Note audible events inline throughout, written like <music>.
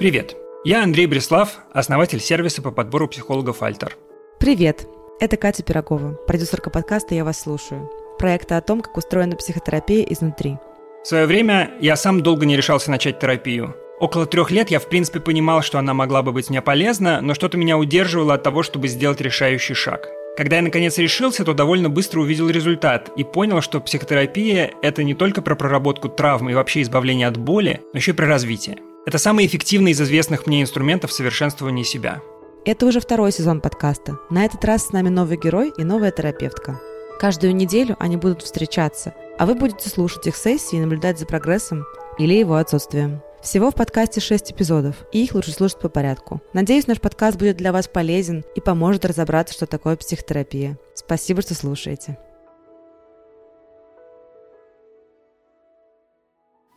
Привет! Я Андрей Бреслав, основатель сервиса по подбору психологов «Альтер». Привет! Это Катя Пирогова, продюсерка подкаста «Я вас слушаю», проекта о том, как устроена психотерапия изнутри. В свое время я сам долго не решался начать терапию. Около трех лет я в принципе понимал, что она могла бы быть мне полезна, но что-то меня удерживало от того, чтобы сделать решающий шаг. Когда я наконец решился, то довольно быстро увидел результат и понял, что психотерапия – это не только про проработку травмы и вообще избавление от боли, но еще и про развитие. Это самый эффективный из известных мне инструментов совершенствования себя. Это уже второй сезон подкаста. На этот раз с нами новый герой и новая терапевтка. Каждую неделю они будут встречаться, а вы будете слушать их сессии и наблюдать за прогрессом или его отсутствием. Всего в подкасте 6 эпизодов, и их лучше слушать по порядку. Надеюсь, наш подкаст будет для вас полезен и поможет разобраться, что такое психотерапия. Спасибо, что слушаете.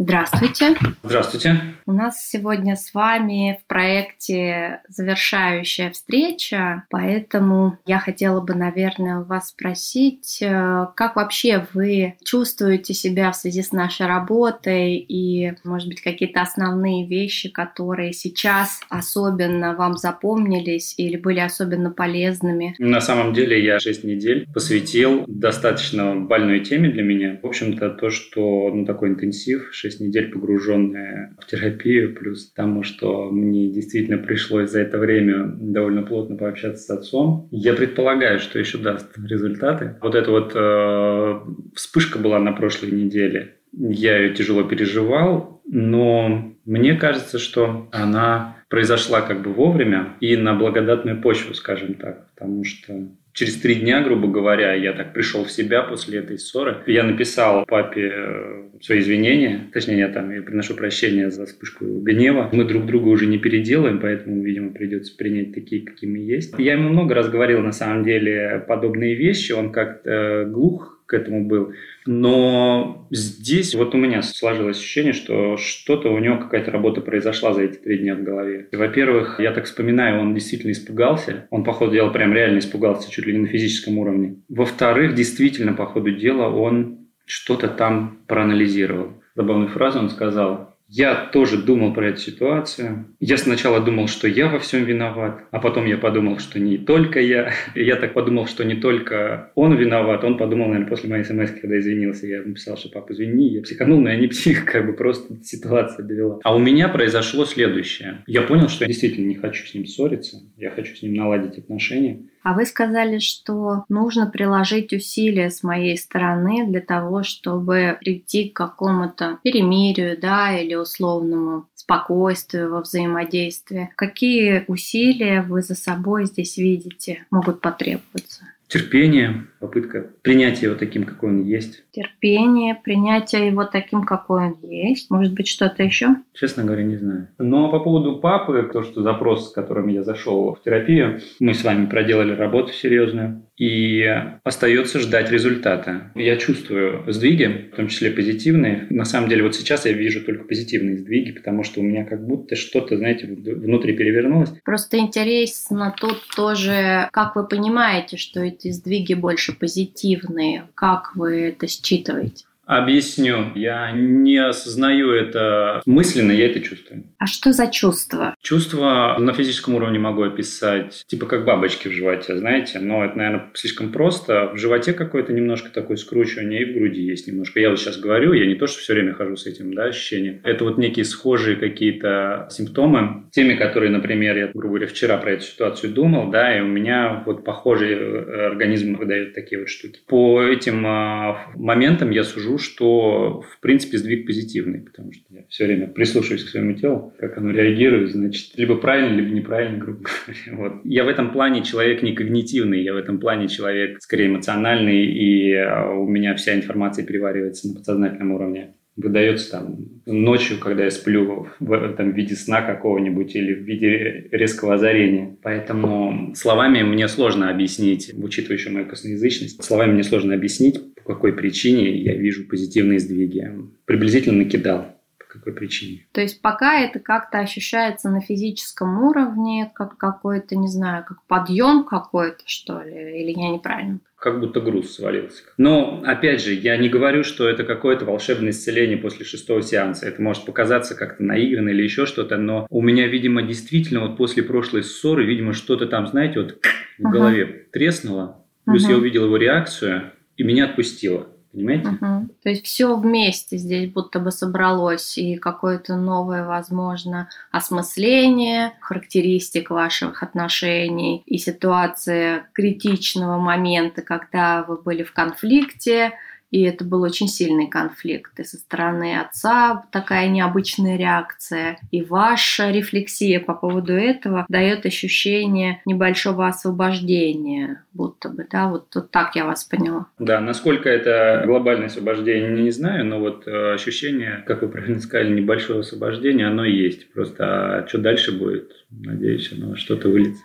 Здравствуйте. Здравствуйте. У нас сегодня с вами в проекте завершающая встреча, поэтому я хотела бы, наверное, у вас спросить, э, как вообще вы чувствуете себя в связи с нашей работой и, может быть, какие-то основные вещи, которые сейчас особенно вам запомнились или были особенно полезными? На самом деле я 6 недель посвятил достаточно больной теме для меня. В общем-то, то, что ну, такой интенсив, 6 6 недель погруженная в терапию, плюс тому, что мне действительно пришлось за это время довольно плотно пообщаться с отцом. Я предполагаю, что еще даст результаты. Вот эта вот э, вспышка была на прошлой неделе. Я ее тяжело переживал, но мне кажется, что она произошла как бы вовремя и на благодатную почву, скажем так, потому что Через три дня, грубо говоря, я так пришел в себя после этой ссоры. Я написал папе э, свои извинения, точнее, я там я приношу прощения за вспышку гнева. Мы друг друга уже не переделаем, поэтому, видимо, придется принять такие, какие мы есть. Я ему много раз говорил, на самом деле, подобные вещи. Он как-то глух к этому был. Но здесь вот у меня сложилось ощущение, что что-то у него какая-то работа произошла за эти три дня в голове. Во-первых, я так вспоминаю, он действительно испугался. Он, по ходу дела, прям реально испугался, чуть ли не на физическом уровне. Во-вторых, действительно, по ходу дела, он что-то там проанализировал. Забавную фразу он сказал, я тоже думал про эту ситуацию. Я сначала думал, что я во всем виноват, а потом я подумал, что не только я. <laughs> Я так подумал, что не только он виноват. Он подумал, наверное, после моей смс, когда извинился, я написал, что папа, извини, я психанул, но я не псих, <laughs> как бы просто ситуация довела. А у меня произошло следующее. Я понял, что я действительно не хочу с ним ссориться, я хочу с ним наладить отношения. А вы сказали, что нужно приложить усилия с моей стороны для того, чтобы прийти к какому-то перемирию, да, или условному спокойствию во взаимодействии. Какие усилия вы за собой здесь видите могут потребоваться? Терпение, попытка принятия его таким, какой он есть. Терпение, принятие его таким, какой он есть. Может быть, что-то еще? Честно говоря, не знаю. Но по поводу папы, то, что запрос, с которым я зашел в терапию, мы с вами проделали работу серьезную. И остается ждать результата. Я чувствую сдвиги, в том числе позитивные. На самом деле вот сейчас я вижу только позитивные сдвиги, потому что у меня как будто что-то, знаете, внутри перевернулось. Просто интересно тут тоже, как вы понимаете, что эти сдвиги больше позитивные, как вы это считываете? Объясню. Я не осознаю это мысленно, я это чувствую. А что за чувство? Чувство на физическом уровне могу описать, типа как бабочки в животе, знаете, но это, наверное, слишком просто. В животе какое-то немножко такое скручивание, и в груди есть немножко. Я вот сейчас говорю, я не то, что все время хожу с этим, да, ощущением. Это вот некие схожие какие-то симптомы, теми, которые, например, я, грубо говоря, вчера про эту ситуацию думал, да, и у меня вот похожий э, организм выдает такие вот штуки. По этим а, моментам я сужу что, в принципе, сдвиг позитивный, потому что я все время прислушиваюсь к своему телу, как оно реагирует, значит, либо правильно, либо неправильно, грубо <laughs> говоря. Вот. Я в этом плане человек не когнитивный, я в этом плане человек скорее эмоциональный, и а, у меня вся информация переваривается на подсознательном уровне выдается там ночью, когда я сплю в в виде сна какого-нибудь или в виде резкого озарения. Поэтому словами мне сложно объяснить, учитывая еще мою косноязычность, словами мне сложно объяснить, по какой причине я вижу позитивные сдвиги. Приблизительно накидал какой причине. То есть пока это как-то ощущается на физическом уровне, как какой-то, не знаю, как подъем какой-то, что ли, или я неправильно? Как будто груз свалился. Но, опять же, я не говорю, что это какое-то волшебное исцеление после шестого сеанса. Это может показаться как-то наигранно или еще что-то, но у меня, видимо, действительно вот после прошлой ссоры, видимо, что-то там, знаете, вот в голове треснуло. Плюс uh-huh. я увидел его реакцию, и меня отпустило. Понимаете? Угу. То есть все вместе здесь будто бы собралось, и какое-то новое, возможно, осмысление характеристик ваших отношений, и ситуация критичного момента, когда вы были в конфликте, и это был очень сильный конфликт. И со стороны отца такая необычная реакция. И ваша рефлексия по поводу этого дает ощущение небольшого освобождения, будто бы, да, вот, вот так я вас поняла. Да, насколько это глобальное освобождение, не знаю, но вот э, ощущение, как вы правильно сказали, небольшого освобождения, оно есть. Просто а что дальше будет? Надеюсь, оно что-то выльется.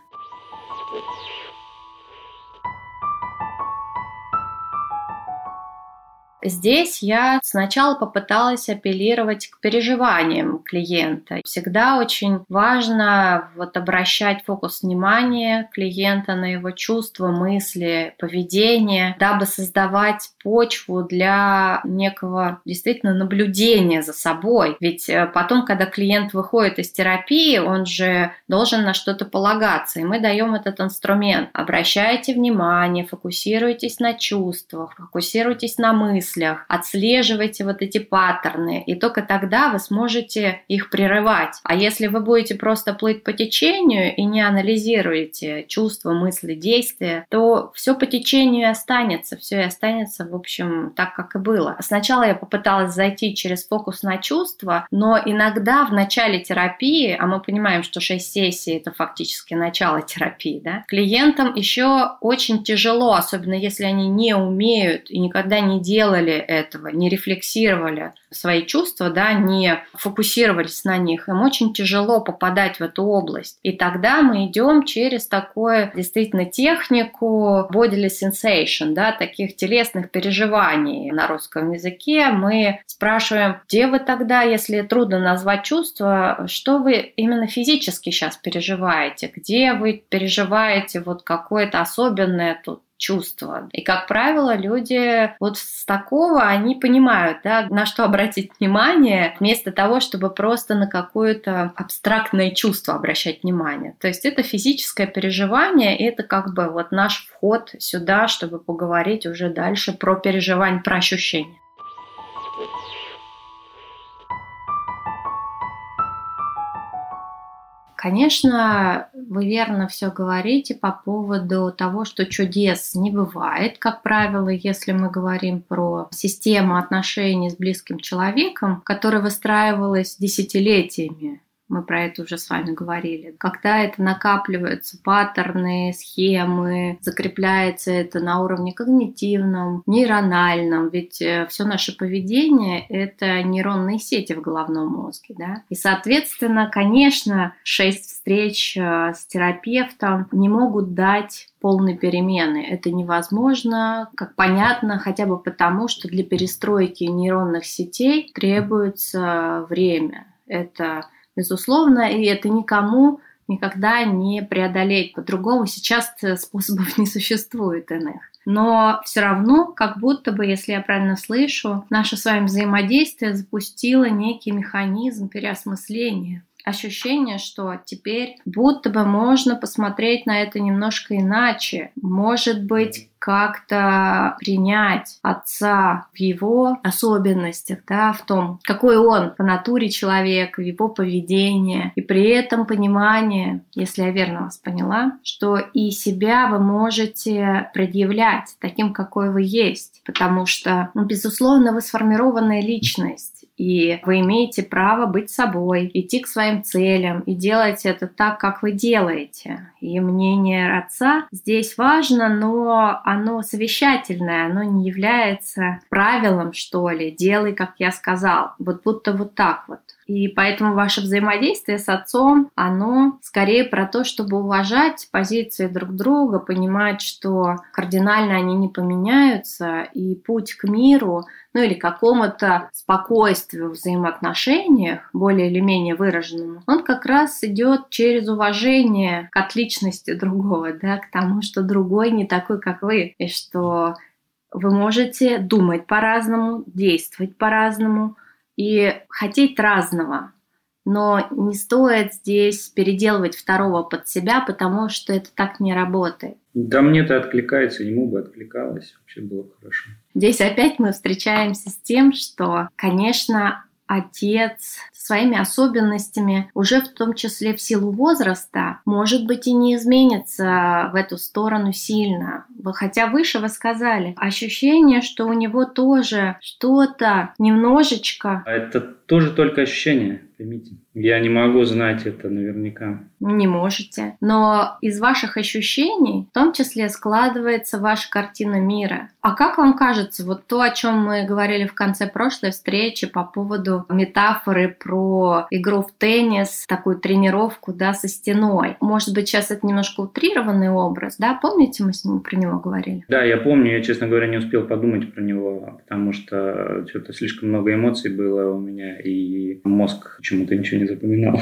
Здесь я сначала попыталась апеллировать к переживаниям клиента. Всегда очень важно вот обращать фокус внимания клиента на его чувства, мысли, поведение, дабы создавать почву для некого действительно наблюдения за собой. Ведь э, потом, когда клиент выходит из терапии, он же должен на что-то полагаться, и мы даем этот инструмент. Обращайте внимание, фокусируйтесь на чувствах, фокусируйтесь на мыслях, мыслях, отслеживайте вот эти паттерны, и только тогда вы сможете их прерывать. А если вы будете просто плыть по течению и не анализируете чувства, мысли, действия, то все по течению и останется, все и останется, в общем, так, как и было. Сначала я попыталась зайти через фокус на чувства, но иногда в начале терапии, а мы понимаем, что 6 сессий это фактически начало терапии, да, клиентам еще очень тяжело, особенно если они не умеют и никогда не делали делали этого, не рефлексировали свои чувства, да, не фокусировались на них, им очень тяжело попадать в эту область. И тогда мы идем через такое действительно технику bodily sensation, да, таких телесных переживаний на русском языке. Мы спрашиваем, где вы тогда, если трудно назвать чувства, что вы именно физически сейчас переживаете, где вы переживаете вот какое-то особенное тут чувства. И, как правило, люди вот с такого, они понимают, да, на что обратить внимание, вместо того, чтобы просто на какое-то абстрактное чувство обращать внимание. То есть это физическое переживание, и это как бы вот наш вход сюда, чтобы поговорить уже дальше про переживание, про ощущения. Конечно, вы верно все говорите по поводу того, что чудес не бывает, как правило, если мы говорим про систему отношений с близким человеком, которая выстраивалась десятилетиями мы про это уже с вами говорили. Когда это накапливаются паттерны, схемы, закрепляется это на уровне когнитивном, нейрональном, ведь э, все наше поведение — это нейронные сети в головном мозге, да. И, соответственно, конечно, шесть встреч э, с терапевтом не могут дать полной перемены. Это невозможно, как понятно, хотя бы потому, что для перестройки нейронных сетей требуется время. Это безусловно, и это никому никогда не преодолеть. По-другому сейчас способов <laughs> не существует иных. Но все равно, как будто бы, если я правильно слышу, наше с вами взаимодействие запустило некий механизм переосмысления ощущение, что теперь будто бы можно посмотреть на это немножко иначе. Может быть, как-то принять отца в его особенностях, да, в том, какой он по натуре человек, в его поведении, и при этом понимание, если я верно вас поняла, что и себя вы можете предъявлять таким, какой вы есть, потому что, ну, безусловно, вы сформированная личность, и вы имеете право быть собой, идти к своим целям и делать это так, как вы делаете. И мнение отца здесь важно, но оно совещательное, оно не является правилом, что ли. Делай, как я сказал. Вот будто вот так вот. И поэтому ваше взаимодействие с отцом, оно скорее про то, чтобы уважать позиции друг друга, понимать, что кардинально они не поменяются, и путь к миру, ну или какому-то спокойствию в взаимоотношениях, более или менее выраженному, он как раз идет через уважение к отличности другого, да, к тому, что другой не такой, как вы, и что вы можете думать по-разному, действовать по-разному, и хотеть разного. Но не стоит здесь переделывать второго под себя, потому что это так не работает. Да мне-то откликается, ему бы откликалось, вообще было бы хорошо. Здесь опять мы встречаемся с тем, что, конечно, отец своими особенностями, уже в том числе в силу возраста, может быть и не изменится в эту сторону сильно. Хотя выше вы сказали, ощущение, что у него тоже что-то немножечко... А это тоже только ощущение, поймите. Я не могу знать это наверняка. Не можете. Но из ваших ощущений в том числе складывается ваша картина мира. А как вам кажется, вот то, о чем мы говорили в конце прошлой встречи по поводу метафоры про игру в теннис, такую тренировку, да, со стеной. Может быть, сейчас это немножко утрированный образ, да? Помните, мы с ним про него говорили? Да, я помню. Я, честно говоря, не успел подумать про него, потому что что-то слишком много эмоций было у меня, и мозг почему-то ничего не запоминал.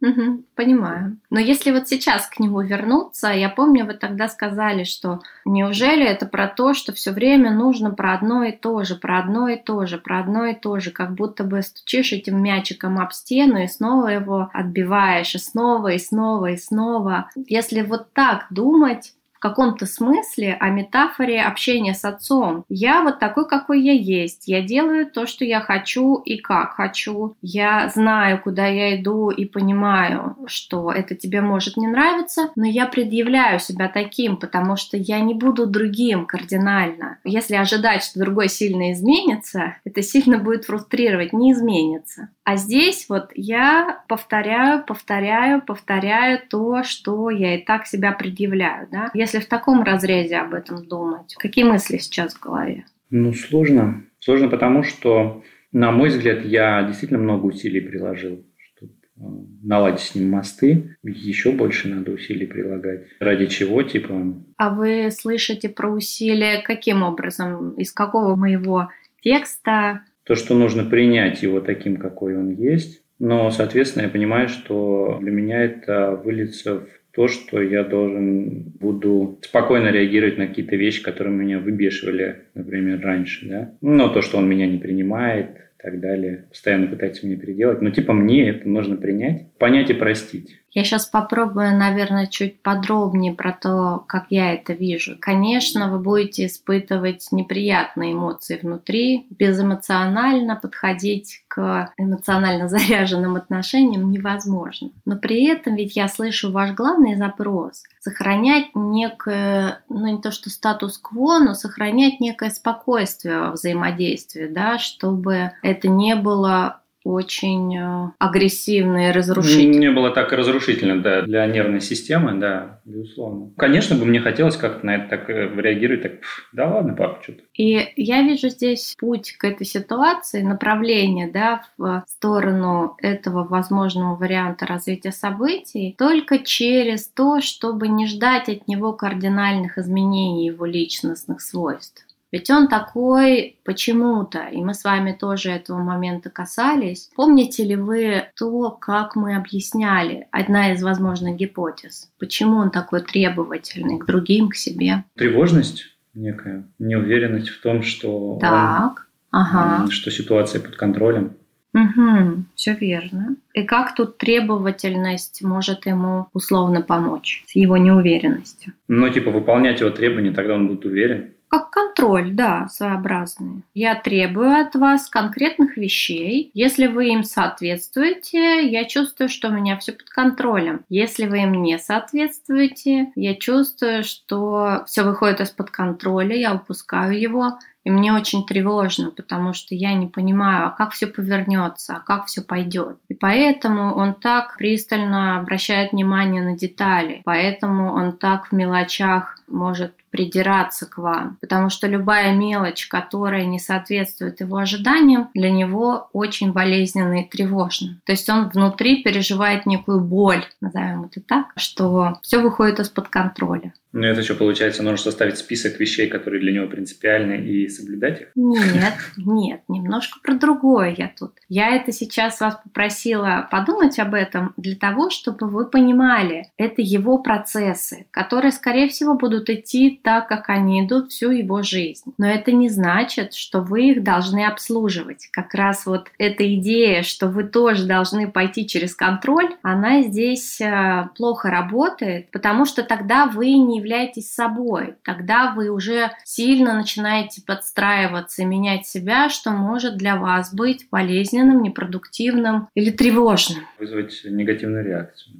Угу, понимаю. Но если вот сейчас к нему вернуться, я помню, вы тогда сказали, что неужели это про то, что все время нужно про одно и то же, про одно и то же, про одно и то же, как будто бы стучишь этим мячиком об стену и снова его отбиваешь, и снова, и снова, и снова. Если вот так думать, в каком-то смысле о метафоре общения с отцом. Я вот такой, какой я есть. Я делаю то, что я хочу и как хочу. Я знаю, куда я иду и понимаю, что это тебе может не нравиться, но я предъявляю себя таким, потому что я не буду другим кардинально. Если ожидать, что другой сильно изменится, это сильно будет фрустрировать, не изменится. А здесь вот я повторяю, повторяю, повторяю то, что я и так себя предъявляю. Да? Если в таком разрезе об этом думать, какие мысли сейчас в голове? Ну, сложно. Сложно потому, что, на мой взгляд, я действительно много усилий приложил, чтобы э, наладить с ним мосты. Еще больше надо усилий прилагать. Ради чего, типа... А вы слышите про усилия каким образом? Из какого моего текста? То, что нужно принять его таким, какой он есть. Но, соответственно, я понимаю, что для меня это выльется в то, что я должен буду спокойно реагировать на какие-то вещи, которые меня выбешивали, например, раньше, да. Но то, что он меня не принимает, и так далее, постоянно пытается меня переделать. Но типа мне это нужно принять, понять и простить. Я сейчас попробую, наверное, чуть подробнее про то, как я это вижу. Конечно, вы будете испытывать неприятные эмоции внутри, безэмоционально подходить к эмоционально <laughs> заряженным отношениям невозможно. Но при этом ведь я слышу ваш главный запрос – сохранять некое, ну не то что статус-кво, но сохранять некое спокойствие во взаимодействии, да, чтобы это не было очень э, агрессивно и разрушительно. Не было так разрушительно, да, для нервной системы, да, безусловно. Конечно бы мне хотелось как-то на это так э, реагировать, так, да ладно, папа, что-то. И я вижу здесь путь к этой ситуации, направление, да, в сторону этого возможного варианта развития событий, только через то, чтобы не ждать от него кардинальных изменений его личностных свойств. Ведь он такой почему-то, и мы с вами тоже этого момента касались. Помните ли вы то, как мы объясняли одна из возможных гипотез? Почему он такой требовательный к другим, к себе? Тревожность некая, неуверенность в том, что, так, он, ага. что ситуация под контролем. Угу, все верно. И как тут требовательность может ему условно помочь с его неуверенностью? Ну, типа, выполнять его требования, тогда он будет уверен. Как контроль, да, своеобразный. Я требую от вас конкретных вещей. Если вы им соответствуете, я чувствую, что у меня все под контролем. Если вы им не соответствуете, я чувствую, что все выходит из-под контроля, я упускаю его, и мне очень тревожно, потому что я не понимаю, а как все повернется, а как все пойдет. И поэтому он так пристально обращает внимание на детали, поэтому он так в мелочах может придираться к вам, потому что любая мелочь, которая не соответствует его ожиданиям, для него очень болезненно и тревожно. То есть он внутри переживает некую боль, назовем это так, что все выходит из-под контроля. Ну, это что, получается, нужно составить список вещей, которые для него принципиальны, и соблюдать их? Нет, нет, немножко про другое я тут. Я это сейчас вас попросила подумать об этом для того, чтобы вы понимали, это его процессы, которые, скорее всего, будут идти так, как они идут всю его жизнь. Но это не значит, что вы их должны обслуживать. Как раз вот эта идея, что вы тоже должны пойти через контроль, она здесь э, плохо работает, потому что тогда вы не являетесь собой. Тогда вы уже сильно начинаете подстраиваться и менять себя, что может для вас быть болезненным, непродуктивным или тревожным. Вызвать негативную реакцию.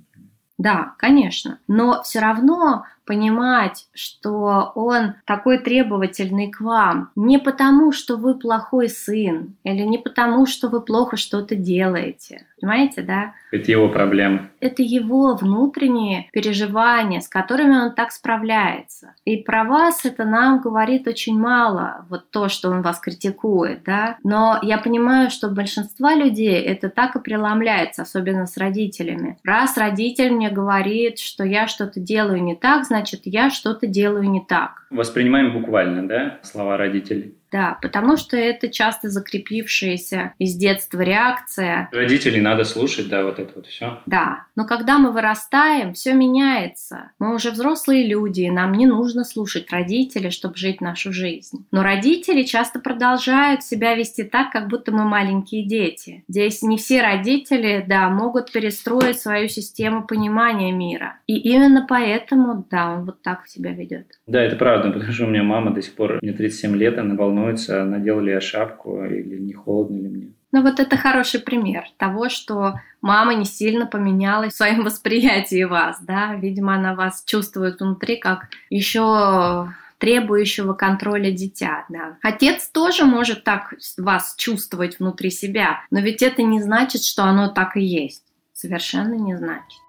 Да, конечно. Но все равно понимать, что он такой требовательный к вам не потому, что вы плохой сын, или не потому, что вы плохо что-то делаете. Понимаете, да? Это его проблемы. Это его внутренние переживания, с которыми он так справляется. И про вас это нам говорит очень мало, вот то, что он вас критикует, да. Но я понимаю, что большинство людей это так и преломляется, особенно с родителями. Раз родитель мне говорит, что я что-то делаю не так, значит значит, я что-то делаю не так. Воспринимаем буквально, да, слова родителей? Да, потому что это часто закрепившаяся из детства реакция. Родителей надо слушать, да, вот это вот все. Да, но когда мы вырастаем, все меняется. Мы уже взрослые люди, и нам не нужно слушать родителей, чтобы жить нашу жизнь. Но родители часто продолжают себя вести так, как будто мы маленькие дети. Здесь не все родители, да, могут перестроить свою систему понимания мира. И именно поэтому, да, он вот так себя ведет. Да, это правда, потому что у меня мама до сих пор, мне 37 лет, она волнуется волнуется, надел ли я шапку или не холодно ли мне. Ну вот это хороший пример того, что мама не сильно поменялась в своем <laughs> восприятии вас, да, видимо, она вас чувствует внутри как еще требующего контроля дитя, да. Отец тоже может так вас чувствовать внутри себя, но ведь это не значит, что оно так и есть. Совершенно не значит.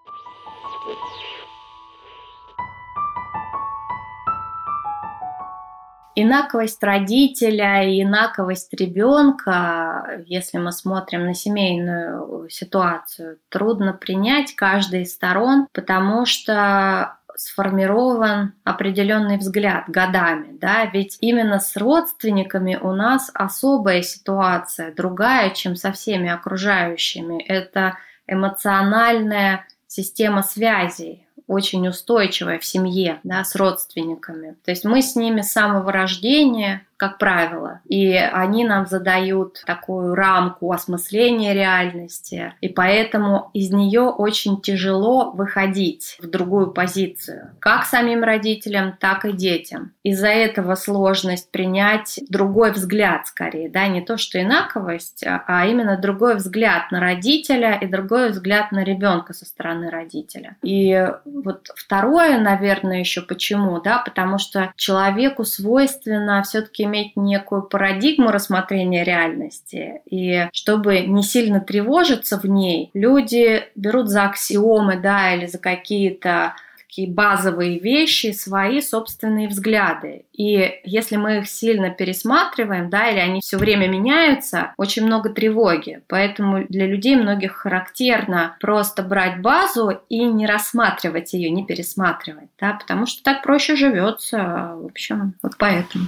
Инаковость родителя и инаковость ребенка, если мы смотрим на семейную ситуацию, трудно принять каждой из сторон, потому что сформирован определенный взгляд годами, да, ведь именно с родственниками у нас особая ситуация, другая, чем со всеми окружающими. Это эмоциональная система связей, очень устойчивая в семье, да, с родственниками. То есть мы с ними с самого рождения как правило. И они нам задают такую рамку осмысления реальности, и поэтому из нее очень тяжело выходить в другую позицию, как самим родителям, так и детям. Из-за этого сложность принять другой взгляд скорее, да, не то что инаковость, а именно другой взгляд на родителя и другой взгляд на ребенка со стороны родителя. И вот второе, наверное, еще почему, да, потому что человеку свойственно все-таки иметь некую парадигму рассмотрения реальности. И чтобы не сильно тревожиться в ней, люди берут за аксиомы, да, или за какие-то такие базовые вещи, свои собственные взгляды. И если мы их сильно пересматриваем, да, или они все время меняются, очень много тревоги. Поэтому для людей многих характерно просто брать базу и не рассматривать ее, не пересматривать, да, потому что так проще живется. В общем, вот поэтому.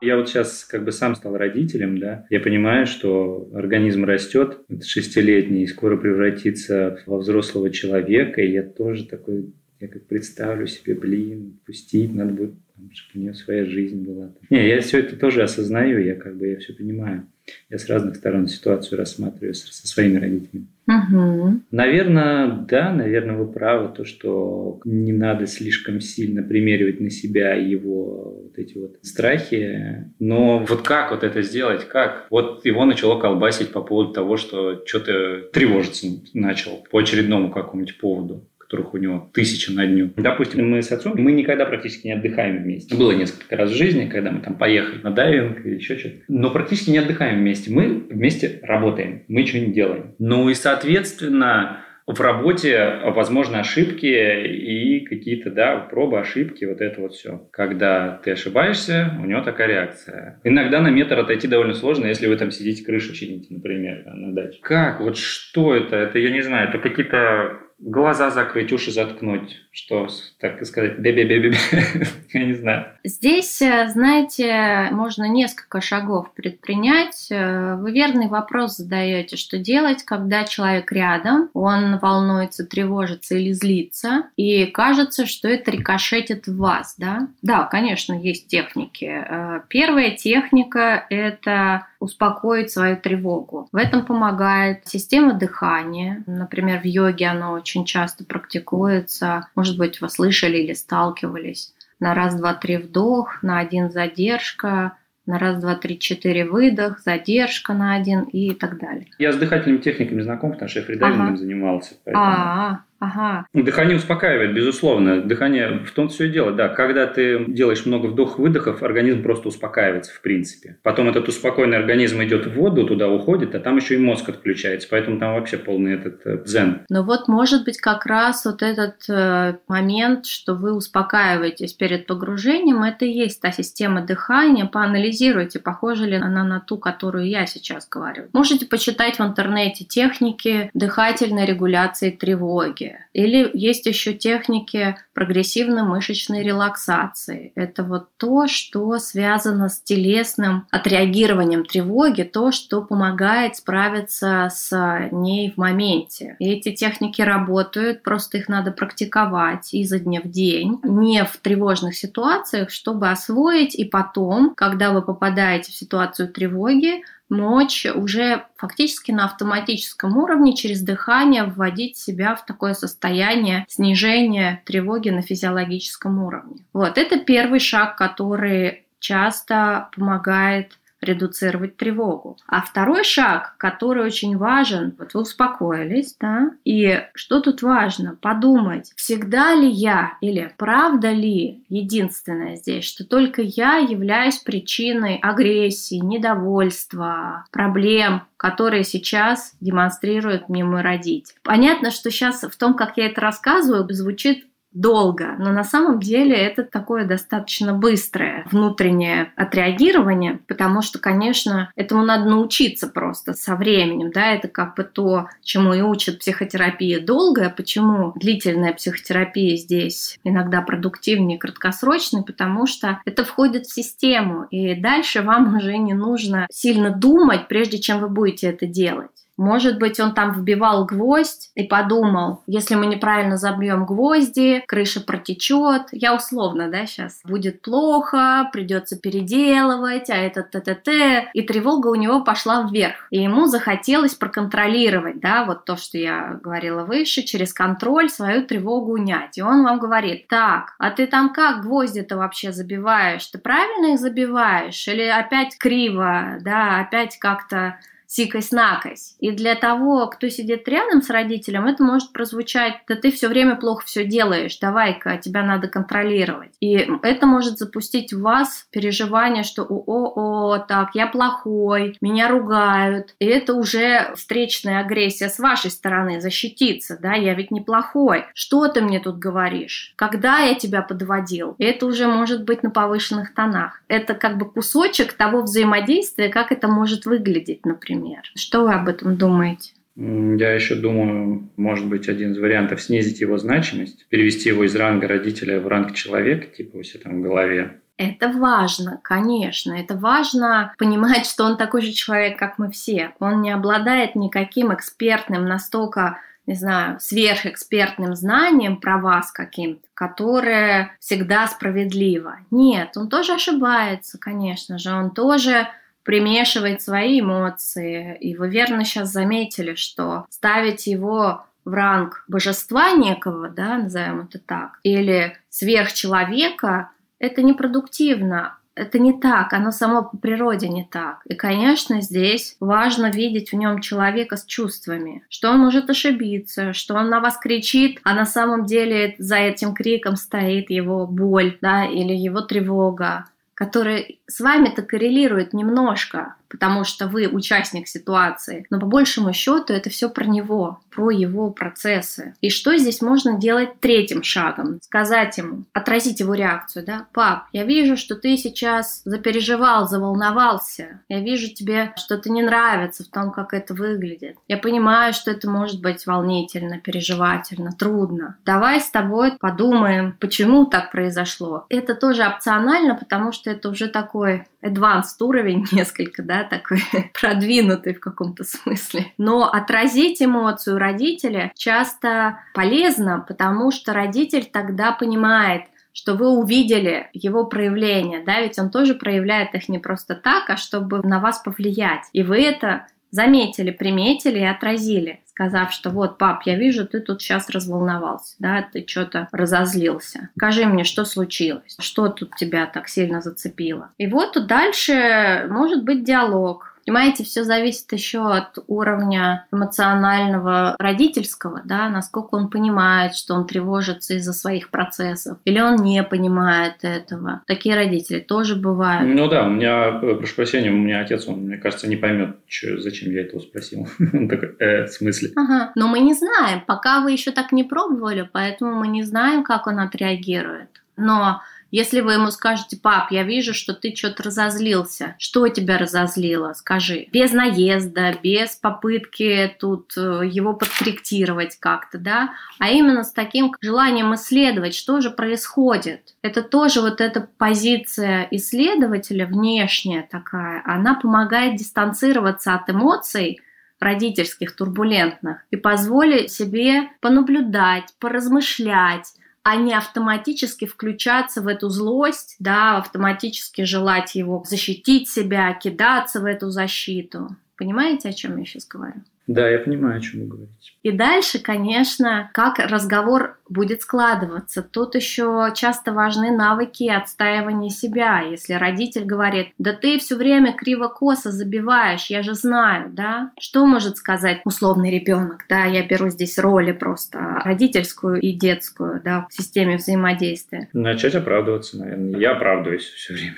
Я вот сейчас как бы сам стал родителем, да, я понимаю, что организм растет, шестилетний, и скоро превратится во взрослого человека, и я тоже такой, я как представлю себе, блин, пустить, надо будет, чтобы у нее своя жизнь была. Не, я все это тоже осознаю, я как бы, я все понимаю. Я с разных сторон ситуацию рассматриваю со своими родителями. Угу. Наверное, да, наверное, вы правы, то, что не надо слишком сильно примеривать на себя его вот эти вот страхи. Но вот как вот это сделать? Как? Вот его начало колбасить по поводу того, что что-то тревожиться начал по очередному какому-нибудь поводу которых у него тысяча на дню. Допустим, мы с отцом, мы никогда практически не отдыхаем вместе. Было несколько раз в жизни, когда мы там поехали на дайвинг или еще что-то. Но практически не отдыхаем вместе. Мы вместе работаем, мы что-нибудь делаем. Ну и, соответственно, в работе возможны ошибки и какие-то, да, пробы, ошибки, вот это вот все. Когда ты ошибаешься, у него такая реакция. Иногда на метр отойти довольно сложно, если вы там сидите крышу чините, например, на даче. Как? Вот что это? Это, я не знаю, это какие-то глаза закрыть, уши заткнуть, что, так сказать, бе-бе-бе-бе, <laughs> я не знаю. Здесь, э, знаете, можно несколько шагов предпринять. Э, вы верный вопрос задаете, что делать, когда человек рядом, он волнуется, тревожится или злится, и кажется, что это рикошетит в вас, да? Да, конечно, есть техники. Э, первая техника – это успокоить свою тревогу. В этом помогает система дыхания. Например, в йоге она очень часто практикуется. Может быть, вы слышали или сталкивались. На раз, два, три вдох, на один задержка, на раз, два, три, четыре выдох, задержка на один и так далее. Я с дыхательными техниками знаком, потому что я фридайвингом ага. занимался. Поэтому... А, Ага. Ну, дыхание успокаивает, безусловно. Дыхание в том все и дело, да. Когда ты делаешь много вдох-выдохов, организм просто успокаивается, в принципе. Потом этот успокоенный организм идет в воду, туда уходит, а там еще и мозг отключается. Поэтому там вообще полный этот э, дзен. Но вот может быть как раз вот этот э, момент, что вы успокаиваетесь перед погружением, это и есть та система дыхания. Поанализируйте, похожа ли она на ту, которую я сейчас говорю. Можете почитать в интернете техники дыхательной регуляции тревоги или есть еще техники прогрессивной мышечной релаксации. Это вот то, что связано с телесным отреагированием тревоги, то, что помогает справиться с ней в моменте. И эти техники работают, просто их надо практиковать изо дня в день, не в тревожных ситуациях, чтобы освоить и потом, когда вы попадаете в ситуацию тревоги, мочь уже фактически на автоматическом уровне через дыхание вводить себя в такое состояние снижения тревоги на физиологическом уровне. Вот это первый шаг, который часто помогает редуцировать тревогу. А второй шаг, который очень важен, вот вы успокоились, да, и что тут важно? Подумать, всегда ли я или правда ли единственное здесь, что только я являюсь причиной агрессии, недовольства, проблем, которые сейчас демонстрирует мне мой родитель. Понятно, что сейчас в том, как я это рассказываю, звучит долго, но на самом деле это такое достаточно быстрое внутреннее отреагирование, потому что, конечно, этому надо научиться просто со временем, да, это как бы то, чему и учат психотерапия долгая, почему длительная психотерапия здесь иногда продуктивнее краткосрочной, потому что это входит в систему, и дальше вам <laughs> уже не нужно сильно думать, прежде чем вы будете это делать. Может быть, он там вбивал гвоздь и подумал, если мы неправильно забьем гвозди, крыша протечет. Я условно, да, сейчас. Будет плохо, придется переделывать, а это т-т-т. И тревога у него пошла вверх. И ему захотелось проконтролировать, да, вот то, что я говорила выше, через контроль свою тревогу унять. И он вам говорит, так, а ты там как гвозди-то вообще забиваешь? Ты правильно их забиваешь? Или опять криво, да, опять как-то сикость-накость. И для того, кто сидит рядом с родителем, это может прозвучать, да ты все время плохо все делаешь, давай-ка, тебя надо контролировать. И это может запустить в вас переживание, что о-о-о, так, я плохой, меня ругают. И это уже встречная агрессия с вашей стороны, защититься, да, я ведь неплохой. Что ты мне тут говоришь? Когда я тебя подводил? И это уже может быть на повышенных тонах. Это как бы кусочек того взаимодействия, как это может выглядеть, например. Что вы об этом думаете? Я еще думаю, может быть, один из вариантов снизить его значимость, перевести его из ранга родителя в ранг человека, типа у себя там в голове. Это важно, конечно. Это важно понимать, что он такой же человек, как мы все. Он не обладает никаким экспертным, настолько не знаю, сверхэкспертным знанием про вас каким-то, которое всегда справедливо. Нет, он тоже ошибается, конечно же, он тоже примешивает свои эмоции. И вы верно сейчас заметили, что ставить его в ранг божества некого, да, назовем это так, или сверхчеловека, это непродуктивно это не так, оно само по природе не так. И, конечно, здесь важно видеть в нем человека с чувствами, что он может ошибиться, что он на вас кричит, а на самом деле за этим криком стоит его боль, да, или его тревога, которая с вами-то коррелирует немножко, потому что вы участник ситуации. Но по большему счету это все про него, про его процессы. И что здесь можно делать третьим шагом? Сказать ему, отразить его реакцию, да? Пап, я вижу, что ты сейчас запереживал, заволновался. Я вижу тебе что-то не нравится в том, как это выглядит. Я понимаю, что это может быть волнительно, переживательно, трудно. Давай с тобой подумаем, почему так произошло. Это тоже опционально, потому что это уже такой advanced уровень <laughs> несколько, да, такой <laughs> продвинутый в каком-то смысле. Но отразить эмоцию родителя часто полезно, потому что родитель тогда понимает, что вы увидели его проявление, да, ведь он тоже проявляет их не просто так, а чтобы на вас повлиять. И вы это заметили, приметили и отразили, сказав, что вот, пап, я вижу, ты тут сейчас разволновался, да, ты что-то разозлился. Скажи мне, что случилось? Что тут тебя так сильно зацепило? И вот дальше может быть диалог, Понимаете, все зависит еще от уровня эмоционального родительского, да, насколько он понимает, что он тревожится из-за своих процессов, или он не понимает этого. Такие родители тоже бывают. Ну да, у меня, прошу прощения, у меня отец, он, мне кажется, не поймет, что, зачем я этого спросил. <laughs> Он такой, э, в смысле? Ага, но мы не знаем, пока вы еще так не пробовали, поэтому мы не знаем, как он отреагирует. Но если вы ему скажете, пап, я вижу, что ты что-то разозлился. Что тебя разозлило? Скажи. Без наезда, без попытки тут э, его подкорректировать как-то, да? А именно с таким желанием исследовать, что же происходит. Это тоже вот эта позиция исследователя внешняя такая, она помогает дистанцироваться от эмоций, родительских турбулентных и позволить себе понаблюдать, поразмышлять, а не автоматически включаться в эту злость, да, автоматически желать его защитить себя, кидаться в эту защиту. Понимаете, о чем я сейчас говорю? Да, я понимаю, о чем вы говорите. И дальше, конечно, как разговор будет складываться. Тут еще часто важны навыки отстаивания себя. Если родитель говорит, да ты все время криво-косо забиваешь, я же знаю, да? Что может сказать условный ребенок? Да, я беру здесь роли просто родительскую и детскую, да, в системе взаимодействия. Начать оправдываться, наверное. Я оправдываюсь все время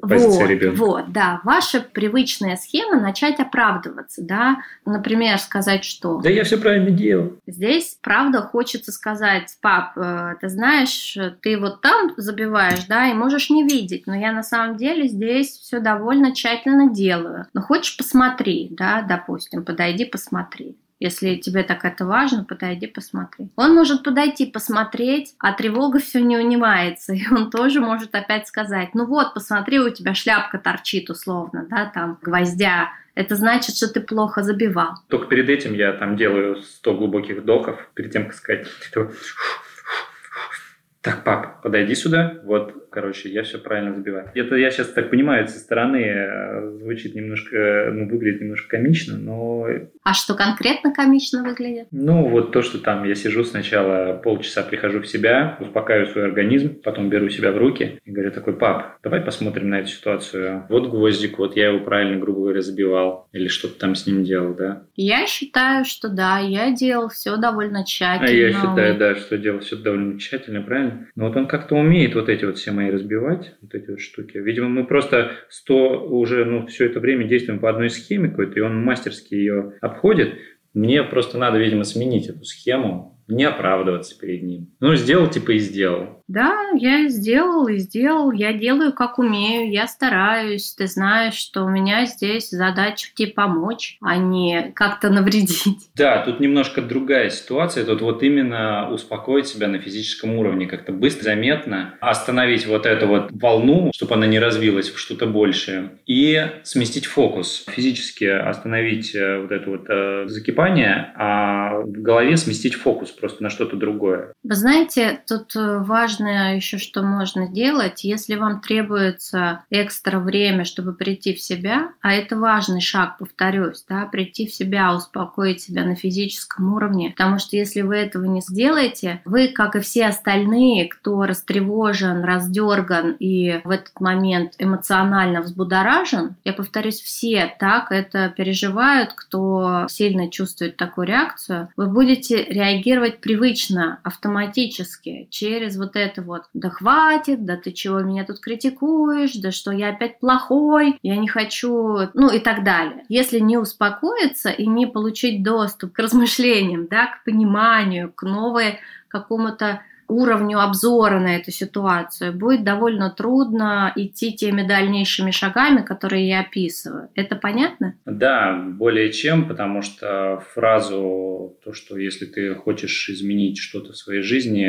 позиция вот, ребенка. Вот, да. Ваша привычная схема начать оправдываться, да. Например, сказать, что... Да я все правильно делал. Здесь, правда, хочется сказать, пап, э, ты знаешь, ты вот там забиваешь, да, и можешь не видеть, но я на самом деле здесь все довольно тщательно делаю. Но хочешь, посмотри, да, допустим, подойди, посмотри. Если тебе так это важно, подойди, посмотри. Он может подойти, посмотреть, а тревога все не унимается. И он тоже может опять сказать, ну вот, посмотри, у тебя шляпка торчит условно, да, там, гвоздя. Это значит, что ты плохо забивал. Только перед этим я там делаю 100 глубоких вдохов, перед тем, как сказать, так, пап, подойди сюда, вот короче, я все правильно забиваю. Это я сейчас так понимаю, со стороны э, звучит немножко, ну, выглядит немножко комично, но... А что конкретно комично выглядит? Ну, вот то, что там я сижу сначала полчаса, прихожу в себя, успокаиваю свой организм, потом беру себя в руки и говорю такой, пап, давай посмотрим на эту ситуацию. Вот гвоздик, вот я его правильно, грубо говоря, забивал или что-то там с ним делал, да? Я считаю, что да, я делал все довольно тщательно. А я считаю, да, что делал все довольно тщательно, правильно? Но вот он как-то умеет вот эти вот все мои разбивать, вот эти вот штуки. Видимо, мы просто сто уже, ну, все это время действуем по одной схеме какой-то, и он мастерски ее обходит. Мне просто надо, видимо, сменить эту схему, не оправдываться перед ним. Ну, сделал, типа, и сделал. Да, я сделал и сделал. Я делаю, как умею. Я стараюсь. Ты знаешь, что у меня здесь задача тебе помочь, а не как-то навредить. Да, тут немножко другая ситуация. Тут вот именно успокоить себя на физическом уровне, как-то быстро, заметно остановить вот эту вот волну, чтобы она не развилась в что-то большее, и сместить фокус. Физически остановить э, вот это вот э, закипание, а в голове сместить фокус просто на что-то другое. Вы знаете, тут э, важно важное еще, что можно делать, если вам требуется экстра время, чтобы прийти в себя, а это важный шаг, повторюсь, да, прийти в себя, успокоить себя на физическом уровне, потому что если вы этого не сделаете, вы, как и все остальные, кто растревожен, раздерган и в этот момент эмоционально взбудоражен, я повторюсь, все так это переживают, кто сильно чувствует такую реакцию, вы будете реагировать привычно, автоматически, через вот это вот «да хватит», «да ты чего меня тут критикуешь», «да что я опять плохой», «я не хочу», ну и так далее. Если не успокоиться и не получить доступ к размышлениям, да, к пониманию, к новой какому-то уровню обзора на эту ситуацию, будет довольно трудно идти теми дальнейшими шагами, которые я описываю. Это понятно? Да, более чем, потому что фразу то, что если ты хочешь изменить что-то в своей жизни,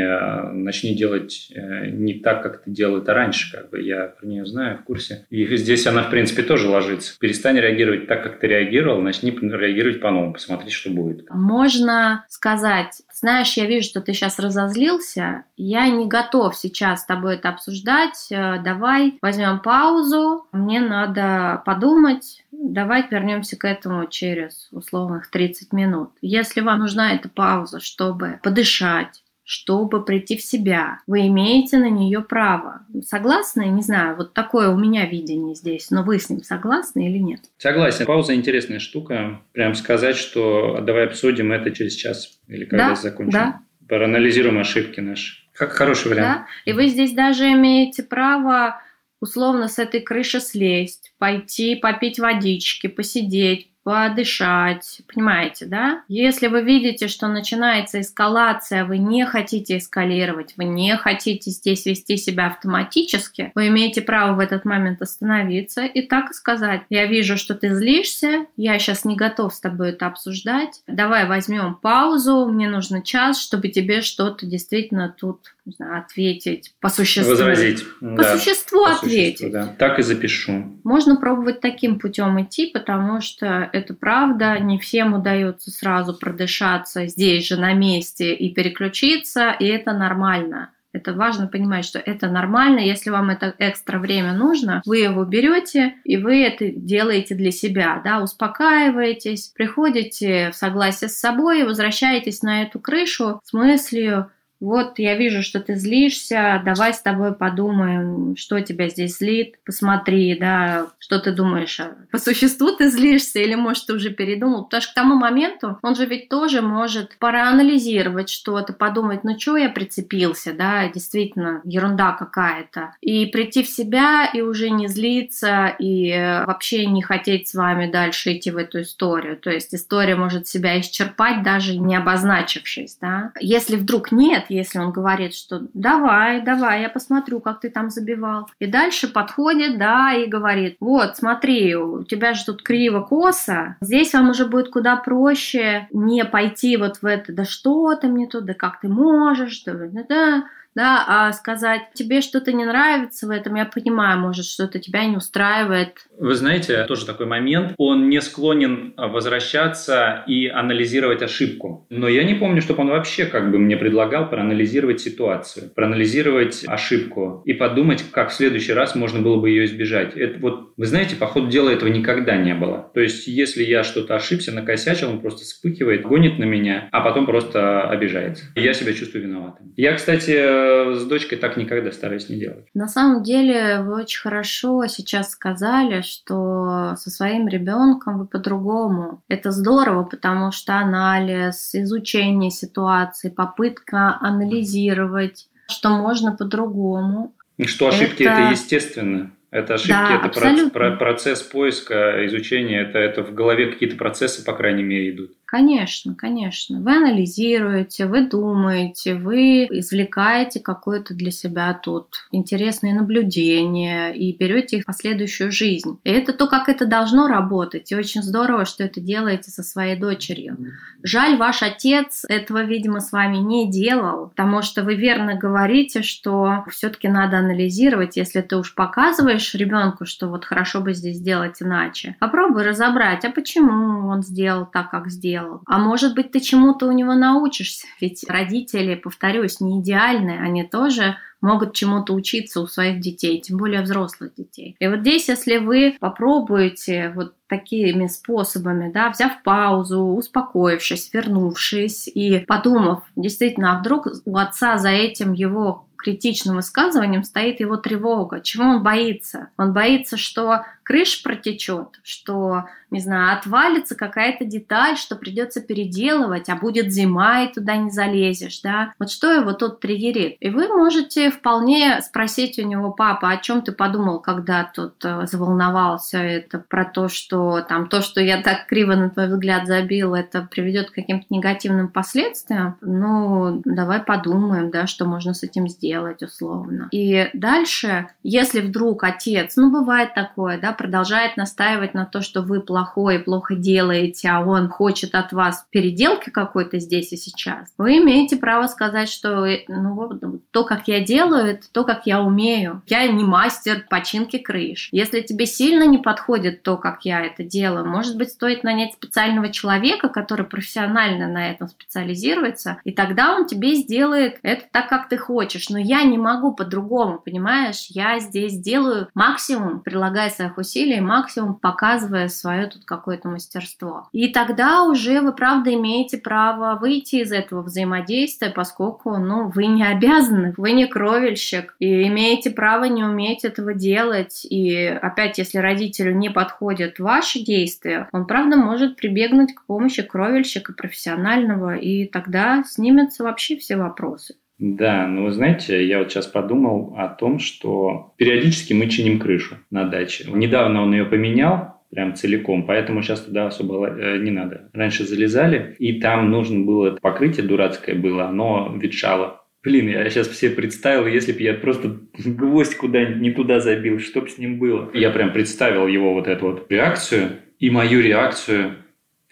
начни делать э, не так, как ты делал это раньше, как бы я про нее знаю, в курсе. И здесь она, в принципе, тоже ложится. Перестань реагировать так, как ты реагировал, начни реагировать по-новому, посмотри, что будет. Можно сказать, знаешь, я вижу, что ты сейчас разозлился, я не готов сейчас с тобой это обсуждать, э, давай возьмем паузу, мне надо подумать, давай вернемся к этому через условных 30 минут. Если вам нужна эта пауза, чтобы подышать, чтобы прийти в себя. Вы имеете на нее право. Согласны? Не знаю, вот такое у меня видение здесь, но вы с ним согласны или нет? Согласен. Пауза интересная штука. Прям сказать, что давай обсудим это через час или когда да, закончим. Да. Проанализируем ошибки наши. Как хороший вариант. Да? И вы здесь даже имеете право условно с этой крыши слезть, пойти попить водички, посидеть, подышать, понимаете, да? Если вы видите, что начинается эскалация, вы не хотите эскалировать, вы не хотите здесь вести себя автоматически, вы имеете право в этот момент остановиться и так сказать, я вижу, что ты злишься, я сейчас не готов с тобой это обсуждать, давай возьмем паузу, мне нужно час, чтобы тебе что-то действительно тут не знаю, ответить по существу. Возразить. По да, существу по ответить. Существу, да. Так и запишу. Можно пробовать таким путем идти, потому что это правда, не всем удается сразу продышаться здесь же на месте и переключиться, и это нормально. Это важно понимать, что это нормально. Если вам это экстра время нужно, вы его берете и вы это делаете для себя, да, успокаиваетесь, приходите в согласие с собой и возвращаетесь на эту крышу с мыслью, вот я вижу, что ты злишься, давай с тобой подумаем, что тебя здесь злит, посмотри, да, что ты думаешь, а по существу ты злишься или, может, ты уже передумал, потому что к тому моменту он же ведь тоже может проанализировать что-то, подумать, ну что я прицепился, да, действительно, ерунда какая-то, и прийти в себя и уже не злиться, и вообще не хотеть с вами дальше идти в эту историю, то есть история может себя исчерпать, даже не обозначившись, да. Если вдруг нет, если он говорит, что давай, давай, я посмотрю, как ты там забивал. И дальше подходит, да, и говорит, вот, смотри, у тебя же тут криво-косо, здесь вам уже будет куда проще не пойти вот в это, да что ты мне тут, да как ты можешь, да, да, да да, а сказать, тебе что-то не нравится в этом, я понимаю, может, что-то тебя не устраивает. Вы знаете, тоже такой момент, он не склонен возвращаться и анализировать ошибку. Но я не помню, чтобы он вообще как бы мне предлагал проанализировать ситуацию, проанализировать ошибку и подумать, как в следующий раз можно было бы ее избежать. Это вот, вы знаете, по ходу дела этого никогда не было. То есть, если я что-то ошибся, накосячил, он просто вспыхивает, гонит на меня, а потом просто обижается. Я себя чувствую виноватым. Я, кстати, с дочкой так никогда стараюсь не делать. На самом деле, вы очень хорошо сейчас сказали, что со своим ребенком вы по-другому. Это здорово, потому что анализ, изучение ситуации, попытка анализировать, что можно по-другому. Что ошибки это, это естественно. Это ошибки, да, это абсолютно. процесс поиска, изучения, это, это в голове какие-то процессы, по крайней мере, идут. Конечно, конечно. Вы анализируете, вы думаете, вы извлекаете какое-то для себя тут интересное наблюдение и берете их в последующую жизнь. И это то, как это должно работать. И очень здорово, что это делаете со своей дочерью. Жаль, ваш отец этого, видимо, с вами не делал, потому что вы верно говорите, что все-таки надо анализировать, если ты уж показываешь ребенку, что вот хорошо бы здесь сделать иначе. Попробуй разобрать, а почему он сделал так, как сделал сделал. А может быть, ты чему-то у него научишься. Ведь родители, повторюсь, не идеальные, они тоже могут чему-то учиться у своих детей, тем более взрослых детей. И вот здесь, если вы попробуете вот такими способами, да, взяв паузу, успокоившись, вернувшись и подумав, действительно, а вдруг у отца за этим его критичным высказыванием стоит его тревога. Чего он боится? Он боится, что крыша протечет, что, не знаю, отвалится какая-то деталь, что придется переделывать, а будет зима, и туда не залезешь, да. Вот что его тут триггерит? И вы можете вполне спросить у него, папа, о чем ты подумал, когда тут э, заволновался это про то, что там то, что я так криво на твой взгляд забил, это приведет к каким-то негативным последствиям? Ну, давай подумаем, да, что можно с этим сделать условно. И дальше, если вдруг отец, ну, бывает такое, да, продолжает настаивать на то, что вы плохой, плохо делаете, а он хочет от вас переделки какой-то здесь и сейчас, вы имеете право сказать, что ну, то, как я делаю, это то, как я умею. Я не мастер починки крыш. Если тебе сильно не подходит то, как я это делаю, может быть, стоит нанять специального человека, который профессионально на этом специализируется, и тогда он тебе сделает это так, как ты хочешь. Но я не могу по-другому, понимаешь? Я здесь делаю максимум, прилагая своих усилий, максимум показывая свое тут какое-то мастерство. И тогда уже вы, правда, имеете право выйти из этого взаимодействия, поскольку, ну, вы не обязаны, вы не кровельщик, и имеете право не уметь этого делать. И опять, если родителю не подходят ваши действия, он, правда, может прибегнуть к помощи кровельщика профессионального, и тогда снимется вообще все вопросы. Да, ну вы знаете, я вот сейчас подумал о том, что периодически мы чиним крышу на даче. Недавно он ее поменял, прям целиком, поэтому сейчас туда особо э, не надо. Раньше залезали, и там нужно было покрытие дурацкое было, оно ветшало. Блин, я сейчас все представил, если бы я просто гвоздь куда-нибудь не туда забил, что бы с ним было. Я прям представил его вот эту вот реакцию и мою реакцию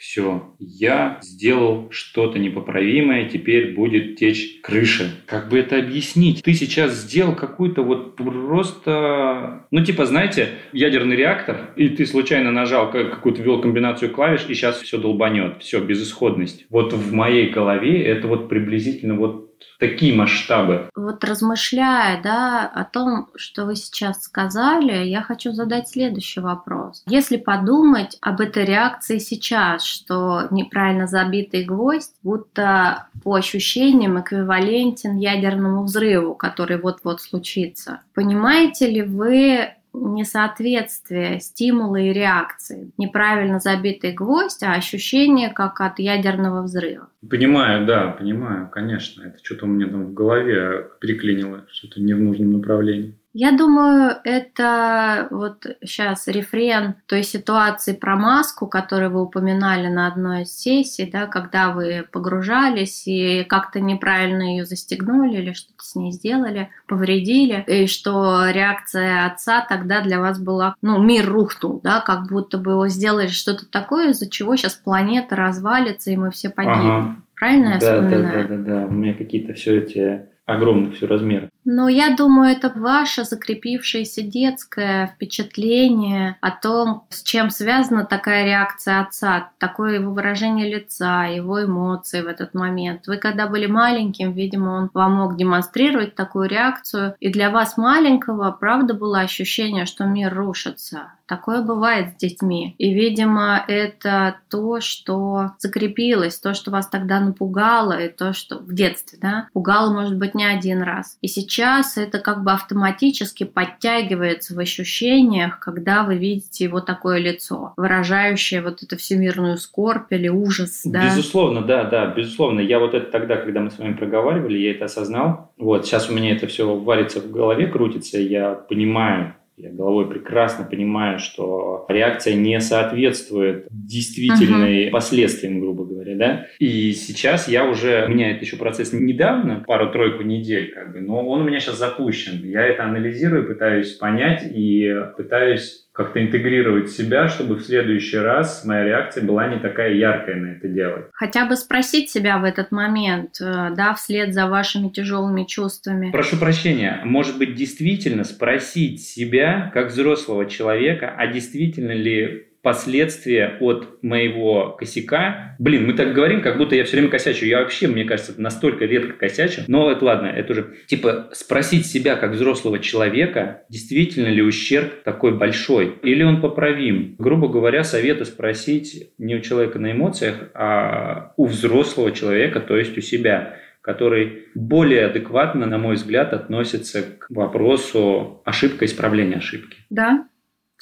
все, я сделал что-то непоправимое, теперь будет течь крыша. Как бы это объяснить? Ты сейчас сделал какую-то вот просто... Ну, типа, знаете, ядерный реактор, и ты случайно нажал какую-то, ввел комбинацию клавиш, и сейчас все долбанет. Все, безысходность. Вот в моей голове это вот приблизительно вот такие масштабы. Вот размышляя да, о том, что вы сейчас сказали, я хочу задать следующий вопрос. Если подумать об этой реакции сейчас, что неправильно забитый гвоздь, будто по ощущениям эквивалентен ядерному взрыву, который вот-вот случится. Понимаете ли вы несоответствие стимула и реакции. Неправильно забитый гвоздь, а ощущение как от ядерного взрыва. Понимаю, да, понимаю, конечно. Это что-то у меня там в голове переклинило, что-то не в нужном направлении. Я думаю, это вот сейчас рефрен той ситуации про маску, которую вы упоминали на одной из сессий, да, когда вы погружались и как-то неправильно ее застегнули или что-то с ней сделали, повредили, и что реакция отца тогда для вас была, ну, мир рухнул, да, как будто бы вы сделали что-то такое, из-за чего сейчас планета развалится, и мы все погибнем. Ага. Правильно я да, вспоминаю? Да, да, да, да. У меня какие-то все эти огромных все размеров. Но я думаю, это ваше закрепившееся детское впечатление о том, с чем связана такая реакция отца, такое его выражение лица, его эмоции в этот момент. Вы когда были маленьким, видимо, он вам мог демонстрировать такую реакцию, и для вас маленького, правда, было ощущение, что мир рушится. Такое бывает с детьми. И, видимо, это то, что закрепилось, то, что вас тогда напугало, и то, что в детстве, да, пугало, может быть, не один раз. И сейчас это как бы автоматически подтягивается в ощущениях, когда вы видите его такое лицо, выражающее вот эту всемирную скорбь или ужас, да? Безусловно, да, да, безусловно. Я вот это тогда, когда мы с вами проговаривали, я это осознал. Вот, сейчас у меня это все варится в голове, крутится, я понимаю, я головой прекрасно понимаю, что реакция не соответствует действительной uh-huh. последствиям, грубо говоря, да. И сейчас я уже, у меня это еще процесс недавно, пару-тройку недель, как бы, но он у меня сейчас запущен. Я это анализирую, пытаюсь понять и пытаюсь как-то интегрировать себя, чтобы в следующий раз моя реакция была не такая яркая на это дело. Хотя бы спросить себя в этот момент, э, да, вслед за вашими тяжелыми чувствами. Прошу прощения, может быть, действительно спросить себя, как взрослого человека, а действительно ли последствия от моего косяка. Блин, мы так говорим, как будто я все время косячу. Я вообще, мне кажется, настолько редко косячу. Но это ладно, это уже типа спросить себя, как взрослого человека, действительно ли ущерб такой большой, или он поправим. Грубо говоря, советую спросить не у человека на эмоциях, а у взрослого человека, то есть у себя который более адекватно, на мой взгляд, относится к вопросу ошибка, исправления ошибки. Да,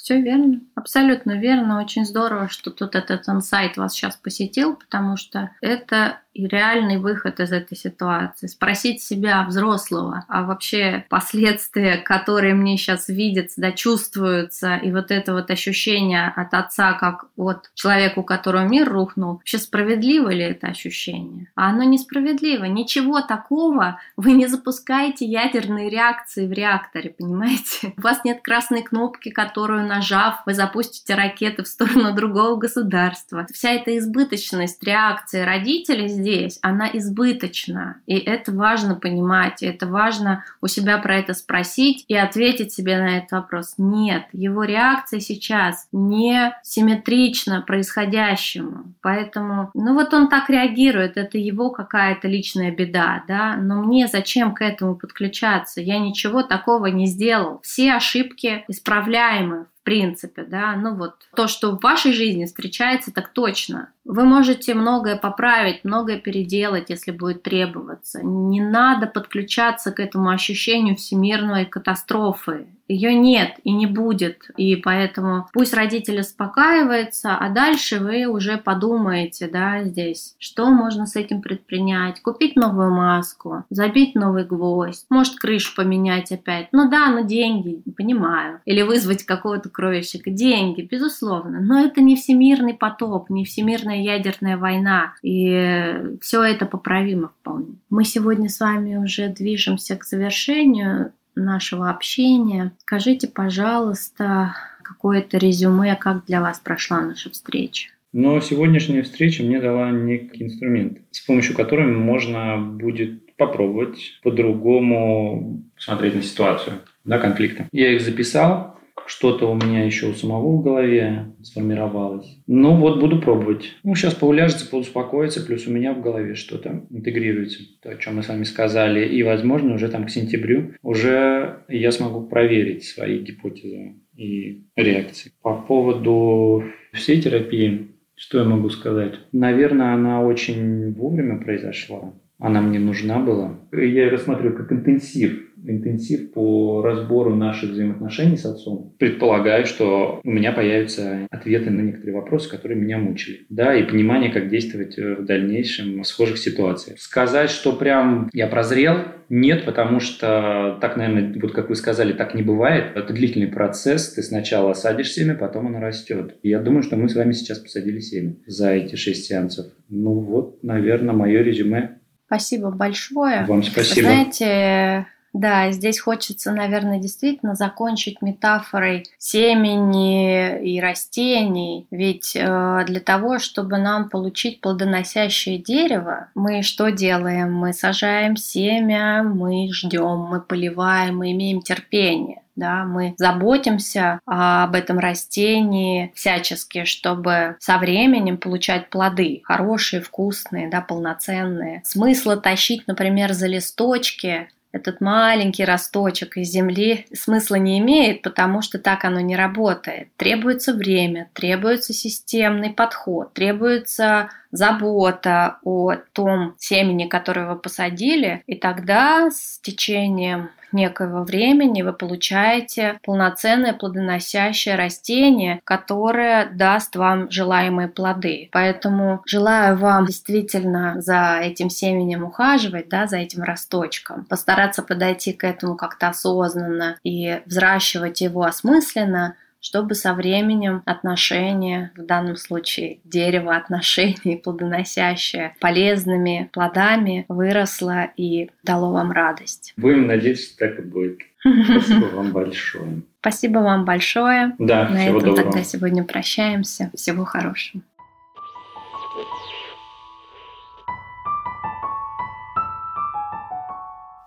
все верно. Абсолютно верно. Очень здорово, что тут этот инсайт вас сейчас посетил, потому что это и реальный выход из этой ситуации. Спросить себя, взрослого, а вообще последствия, которые мне сейчас видятся, да, чувствуются, и вот это вот ощущение от отца, как от человека, у которого мир рухнул, вообще справедливо ли это ощущение? А оно несправедливо. Ничего такого вы не запускаете ядерные реакции в реакторе, понимаете? У вас нет красной кнопки, которую нажав, вы запустите ракеты в сторону другого государства. Вся эта избыточность реакции родителей здесь, она избыточна. И это важно понимать, и это важно у себя про это спросить и ответить себе на этот вопрос. Нет, его реакция сейчас не симметрична происходящему. Поэтому, ну вот он так реагирует, это его какая-то личная беда, да, но мне зачем к этому подключаться? Я ничего такого не сделал. Все ошибки исправляемы в принципе, да, ну вот то, что в вашей жизни встречается, так точно. Вы можете многое поправить, многое переделать, если будет требоваться. Не надо подключаться к этому ощущению всемирной катастрофы. Ее нет и не будет. И поэтому пусть родители успокаиваются, а дальше вы уже подумаете, да, здесь, что можно с этим предпринять. Купить новую маску, забить новый гвоздь, может крышу поменять опять. Ну да, но деньги, понимаю. Или вызвать какого-то кровельщика. Деньги, безусловно. Но это не всемирный потоп, не всемирная ядерная война. И все это поправимо вполне. Мы сегодня с вами уже движемся к завершению нашего общения. Скажите, пожалуйста, какое-то резюме, как для вас прошла наша встреча? Но сегодняшняя встреча мне дала некий инструмент, с помощью которого можно будет попробовать по-другому смотреть на ситуацию, да, конфликта. Я их записал, что-то у меня еще у самого в голове сформировалось. Ну вот буду пробовать. Ну сейчас поуляжется, поуспокоится, плюс у меня в голове что-то интегрируется, то, о чем мы с вами сказали. И, возможно, уже там к сентябрю уже я смогу проверить свои гипотезы и реакции. По поводу всей терапии, что я могу сказать? Наверное, она очень вовремя произошла. Она мне нужна была. Я ее рассматриваю как интенсив интенсив по разбору наших взаимоотношений с отцом. Предполагаю, что у меня появятся ответы на некоторые вопросы, которые меня мучили. Да, и понимание, как действовать э, в дальнейшем в схожих ситуациях. Сказать, что прям я прозрел, нет, потому что так, наверное, вот как вы сказали, так не бывает. Это длительный процесс. Ты сначала садишь семя, потом оно растет. И я думаю, что мы с вами сейчас посадили семя за эти шесть сеансов. Ну вот, наверное, мое резюме. Спасибо большое. Вам спасибо. Вы знаете, Да, здесь хочется, наверное, действительно закончить метафорой семени и растений. Ведь э, для того, чтобы нам получить плодоносящее дерево, мы что делаем? Мы сажаем семя, мы ждем, мы поливаем, мы имеем терпение да, мы заботимся об этом растении всячески, чтобы со временем получать плоды, хорошие, вкусные, да, полноценные. Смысла тащить, например, за листочки этот маленький росточек из земли смысла не имеет, потому что так оно не работает. Требуется время, требуется системный подход, требуется забота о том семени, которое вы посадили, и тогда с течением некоего времени вы получаете полноценное плодоносящее растение, которое даст вам желаемые плоды. Поэтому желаю вам действительно за этим семенем ухаживать, да, за этим росточком, постараться подойти к этому как-то осознанно и взращивать его осмысленно, чтобы со временем отношения, в данном случае дерево отношений, плодоносящее полезными плодами, выросло и дало вам радость. Будем надеяться, что так и будет. Спасибо вам большое. Спасибо вам большое. Да, На всего этом доброго. тогда сегодня прощаемся. Всего хорошего.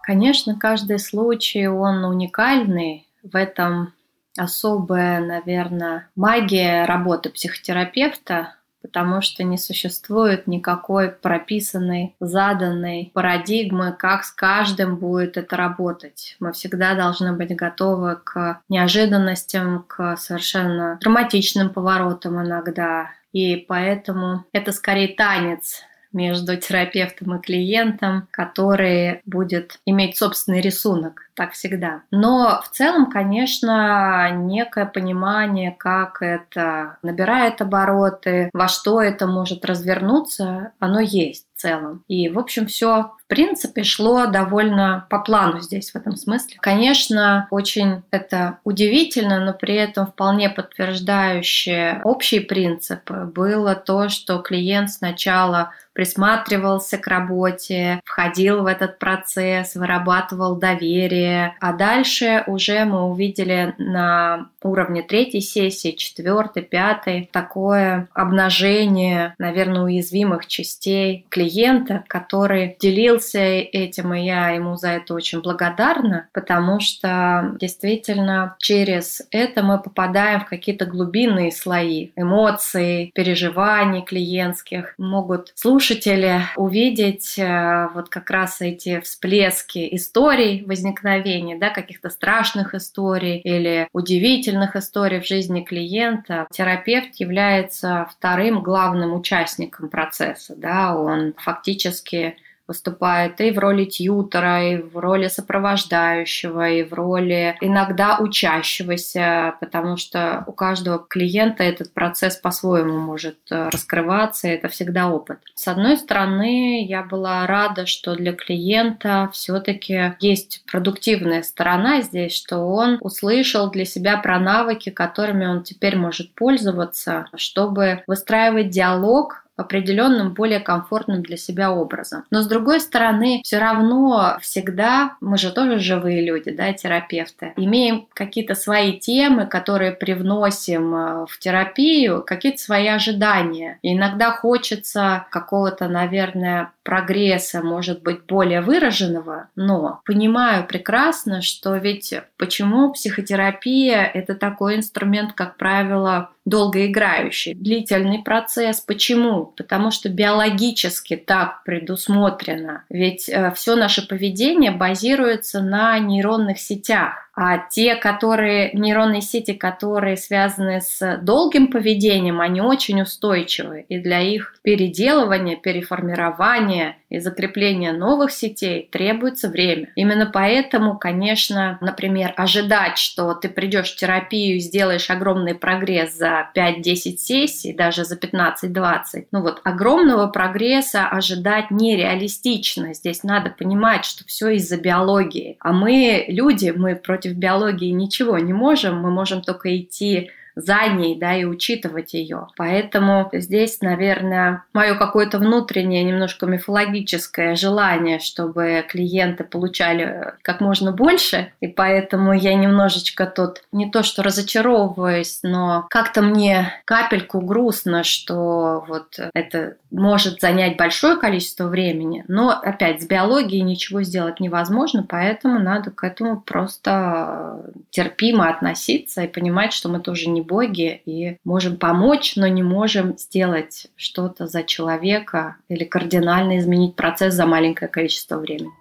Конечно, каждый случай, он уникальный. В этом особая, наверное, магия работы психотерапевта, потому что не существует никакой прописанной, заданной парадигмы, как с каждым будет это работать. Мы всегда должны быть готовы к неожиданностям, к совершенно драматичным поворотам иногда. И поэтому это скорее танец между терапевтом и клиентом, который будет иметь собственный рисунок, так всегда. Но в целом, конечно, некое понимание, как это набирает обороты, во что это может развернуться, оно есть в целом. И, в общем, все в принципе шло довольно по плану здесь в этом смысле. Конечно, очень это удивительно, но при этом вполне подтверждающее общие принципы было то, что клиент сначала присматривался к работе, входил в этот процесс, вырабатывал доверие. А дальше уже мы увидели на уровне третьей сессии, четвертой, пятой такое обнажение, наверное, уязвимых частей клиента, который делился этим, и я ему за это очень благодарна, потому что действительно через это мы попадаем в какие-то глубинные слои эмоций, переживаний клиентских. Могут слушатели увидеть э, вот как раз эти всплески историй возникновения, да, каких-то страшных историй или удивительных историй в жизни клиента. Терапевт является вторым главным участником процесса, да, он фактически выступает и в роли тьютера, и в роли сопровождающего, и в роли иногда учащегося, потому что у каждого клиента этот процесс по-своему может э, раскрываться, и это всегда опыт. С одной стороны, я была рада, что для клиента все-таки есть продуктивная сторона здесь, что он услышал для себя про навыки, которыми он теперь может пользоваться, чтобы выстраивать диалог определенным, более комфортным для себя образом. Но с другой стороны, все равно всегда, мы же тоже живые люди, да, терапевты, имеем какие-то свои темы, которые привносим э, в терапию, какие-то свои ожидания. И иногда хочется какого-то, наверное, прогресса, может быть, более выраженного, но понимаю прекрасно, что ведь почему психотерапия – это такой инструмент, как правило, долгоиграющий, длительный процесс. Почему? Потому что биологически так предусмотрено. Ведь э, все наше поведение базируется на нейронных сетях. А те, которые нейронные сети, которые связаны с долгим поведением, они очень устойчивы. И для их переделывания, переформирования и закрепления новых сетей требуется время. Именно поэтому, конечно, например, ожидать, что ты придешь в терапию и сделаешь огромный прогресс за 5-10 сессий, даже за 15-20, ну вот огромного прогресса ожидать нереалистично. Здесь надо понимать, что все из-за биологии. А мы люди, мы против биологии ничего не можем, мы можем только идти за ней, да, и учитывать ее. Поэтому здесь, наверное, мое какое-то внутреннее, немножко мифологическое желание, чтобы клиенты получали как можно больше, и поэтому я немножечко тут не то что разочаровываюсь, но как-то мне капельку грустно, что вот это может занять большое количество времени, но опять с биологией ничего сделать невозможно, поэтому надо к этому просто терпимо относиться и понимать, что мы тоже не боги и можем помочь, но не можем сделать что-то за человека или кардинально изменить процесс за маленькое количество времени.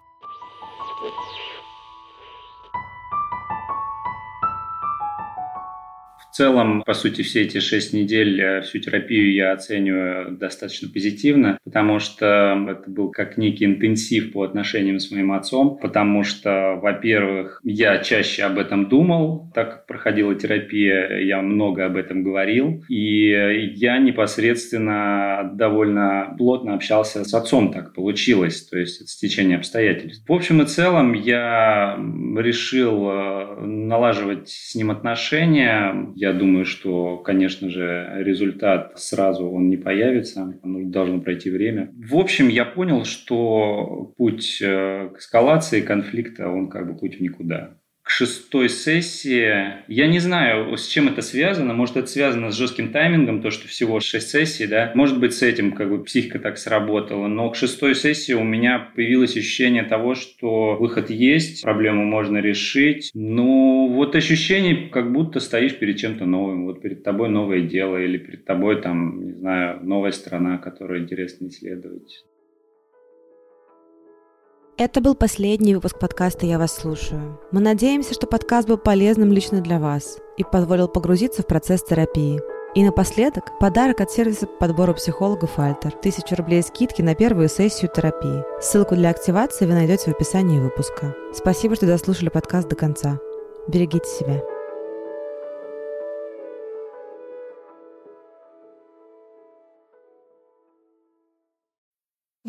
В целом, по сути, все эти шесть недель, э, всю терапию я оцениваю достаточно позитивно, потому что это был как некий интенсив по отношениям с моим отцом, потому что, во-первых, я чаще об этом думал, так как проходила терапия, я много об этом говорил, и я непосредственно довольно плотно общался с отцом, так получилось, то есть это стечение обстоятельств. В общем и целом, я решил э, налаживать с ним отношения, я думаю, что, конечно же, результат сразу он не появится, должно пройти время. В общем, я понял, что путь э, к эскалации конфликта, он как бы путь в никуда шестой сессии. Я не знаю, с чем это связано. Может, это связано с жестким таймингом, то, что всего шесть сессий, да. Может быть, с этим как бы психика так сработала. Но к шестой сессии у меня появилось ощущение того, что выход есть, проблему можно решить. Ну, вот ощущение, как будто стоишь перед чем-то новым. Вот перед тобой новое дело или перед тобой там, не знаю, новая страна, которую интересно исследовать. Это был последний выпуск подкаста «Я вас слушаю». Мы надеемся, что подкаст был полезным лично для вас и позволил погрузиться в процесс терапии. И напоследок подарок от сервиса по подбору психологов «Альтер». Тысячу рублей скидки на первую сессию терапии. Ссылку для активации вы найдете в описании выпуска. Спасибо, что дослушали подкаст до конца. Берегите себя.